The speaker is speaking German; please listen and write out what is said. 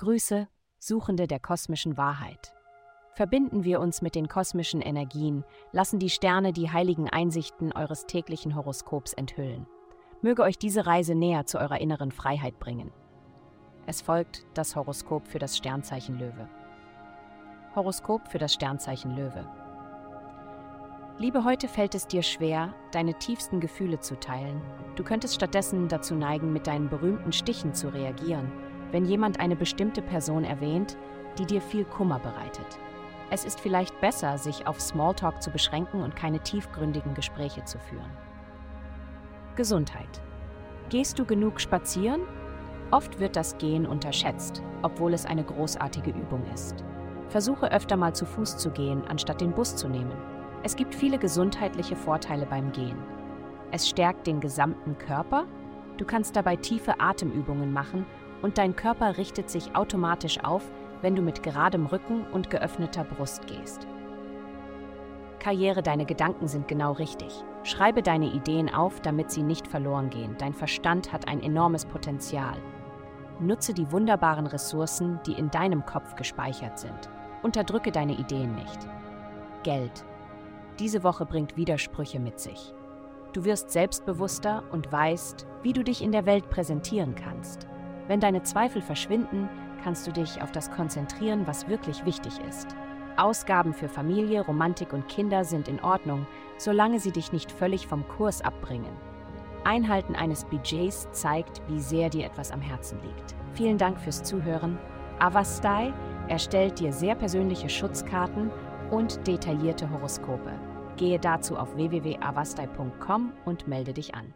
Grüße, Suchende der kosmischen Wahrheit. Verbinden wir uns mit den kosmischen Energien, lassen die Sterne die heiligen Einsichten eures täglichen Horoskops enthüllen. Möge euch diese Reise näher zu eurer inneren Freiheit bringen. Es folgt das Horoskop für das Sternzeichen Löwe. Horoskop für das Sternzeichen Löwe. Liebe, heute fällt es dir schwer, deine tiefsten Gefühle zu teilen. Du könntest stattdessen dazu neigen, mit deinen berühmten Stichen zu reagieren, wenn jemand eine bestimmte Person erwähnt, die dir viel Kummer bereitet. Es ist vielleicht besser, sich auf Smalltalk zu beschränken und keine tiefgründigen Gespräche zu führen. Gesundheit. Gehst du genug spazieren? Oft wird das Gehen unterschätzt, obwohl es eine großartige Übung ist. Versuche öfter mal zu Fuß zu gehen, anstatt den Bus zu nehmen. Es gibt viele gesundheitliche Vorteile beim Gehen. Es stärkt den gesamten Körper, du kannst dabei tiefe Atemübungen machen und dein Körper richtet sich automatisch auf, wenn du mit geradem Rücken und geöffneter Brust gehst. Karriere, deine Gedanken sind genau richtig. Schreibe deine Ideen auf, damit sie nicht verloren gehen. Dein Verstand hat ein enormes Potenzial. Nutze die wunderbaren Ressourcen, die in deinem Kopf gespeichert sind. Unterdrücke deine Ideen nicht. Geld. Diese Woche bringt Widersprüche mit sich. Du wirst selbstbewusster und weißt, wie du dich in der Welt präsentieren kannst. Wenn deine Zweifel verschwinden, kannst du dich auf das konzentrieren, was wirklich wichtig ist. Ausgaben für Familie, Romantik und Kinder sind in Ordnung, solange sie dich nicht völlig vom Kurs abbringen. Einhalten eines Budgets zeigt, wie sehr dir etwas am Herzen liegt. Vielen Dank fürs Zuhören. Avastai erstellt dir sehr persönliche Schutzkarten und detaillierte Horoskope. Gehe dazu auf www.avastai.com und melde dich an.